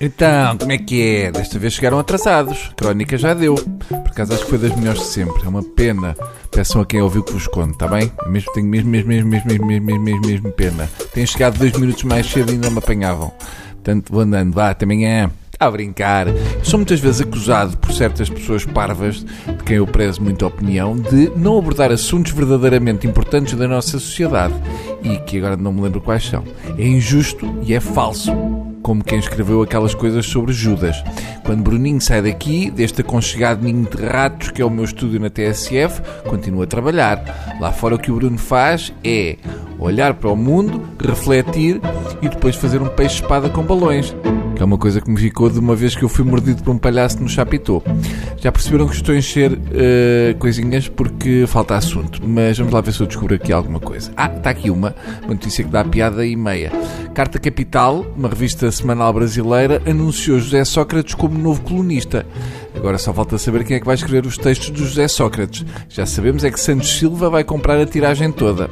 Então, como é que é? Desta vez chegaram atrasados. Crónica já deu. Por acaso acho que foi das melhores de sempre. É uma pena. Peçam a quem ouviu que vos conto, está bem? Eu mesmo, tenho mesmo, mesmo, mesmo, mesmo, mesmo, mesmo, mesmo, mesmo pena. Tenho chegado dois minutos mais cedo e ainda me apanhavam. Portanto, vou andando. Vá, até amanhã. A brincar. Sou muitas vezes acusado por certas pessoas parvas, de quem eu prezo muita opinião, de não abordar assuntos verdadeiramente importantes da nossa sociedade e que agora não me lembro quais são. É injusto e é falso como quem escreveu aquelas coisas sobre Judas. Quando Bruninho sai daqui, deste aconchegado ninho de ratos que é o meu estúdio na TSF, continua a trabalhar. Lá fora o que o Bruno faz é olhar para o mundo, refletir e depois fazer um peixe-espada com balões que é uma coisa que me ficou de uma vez que eu fui mordido por um palhaço no Chapitão. Já perceberam que estou a encher uh, coisinhas porque falta assunto, mas vamos lá ver se eu descubro aqui alguma coisa. Ah, está aqui uma, uma notícia que dá piada e meia. Carta Capital, uma revista semanal brasileira, anunciou José Sócrates como novo colunista. Agora só falta saber quem é que vai escrever os textos do José Sócrates. Já sabemos é que Santos Silva vai comprar a tiragem toda.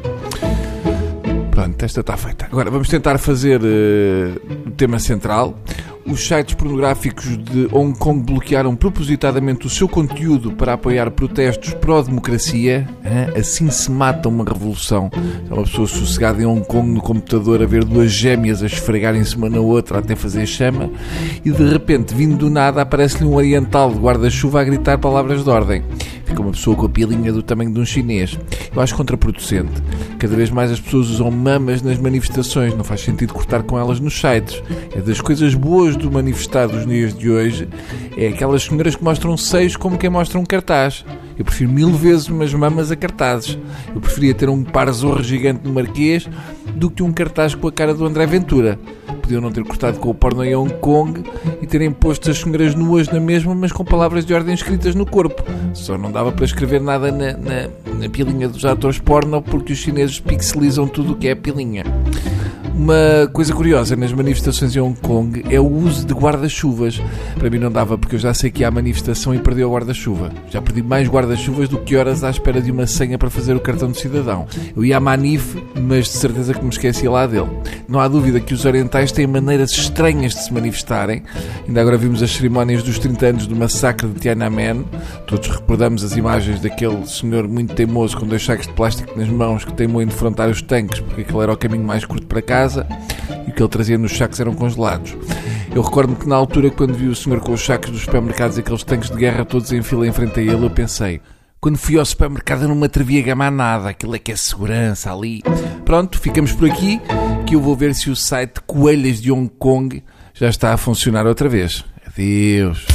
Pronto, esta está feita. Agora vamos tentar fazer uh, o tema central. Os sites pornográficos de Hong Kong bloquearam propositadamente o seu conteúdo para apoiar protestos pró-democracia. Assim se mata uma revolução. É uma pessoa sossegada em Hong Kong no computador a ver duas gêmeas a esfregarem-se uma na outra até fazer chama e de repente, vindo do nada, aparece-lhe um oriental de guarda-chuva a gritar palavras de ordem. Fica uma pessoa com a pilinha do tamanho de um chinês. Eu acho contraproducente. Cada vez mais as pessoas usam mamas nas manifestações. Não faz sentido cortar com elas nos sites. É das coisas boas do manifestar dos dias de hoje. É aquelas senhoras que mostram seios como quem mostra um cartaz. Eu prefiro mil vezes umas mamas a cartazes. Eu preferia ter um par zorro gigante no Marquês do que um cartaz com a cara do André Ventura podiam não ter cortado com o porno em Hong Kong e terem posto as senhoras nuas na mesma, mas com palavras de ordem escritas no corpo. Só não dava para escrever nada na, na, na pilinha dos atores porno porque os chineses pixelizam tudo o que é pilinha. Uma coisa curiosa nas manifestações em Hong Kong é o uso de guarda-chuvas. Para mim não dava, porque eu já sei que há manifestação e perdi o guarda-chuva. Já perdi mais guarda-chuvas do que horas à espera de uma senha para fazer o cartão de cidadão. Eu ia à Manif, mas de certeza que me esqueci lá dele. Não há dúvida que os orientais têm maneiras estranhas de se manifestarem. Ainda agora vimos as cerimónias dos 30 anos do massacre de Tiananmen. Todos recordamos as imagens daquele senhor muito teimoso com dois sacos de plástico nas mãos que teimou em defrontar os tanques porque aquele era o caminho mais curto para casa e o que ele trazia nos sacos eram congelados. Eu recordo-me que na altura, quando vi o senhor com os sacos dos supermercados e aqueles tanques de guerra todos em fila em frente a ele, eu pensei. Quando fui ao supermercado eu não me atrevia a gamar nada, aquilo é que é segurança ali. Pronto, ficamos por aqui, que eu vou ver se o site Coelhas de Hong Kong já está a funcionar outra vez. Adeus.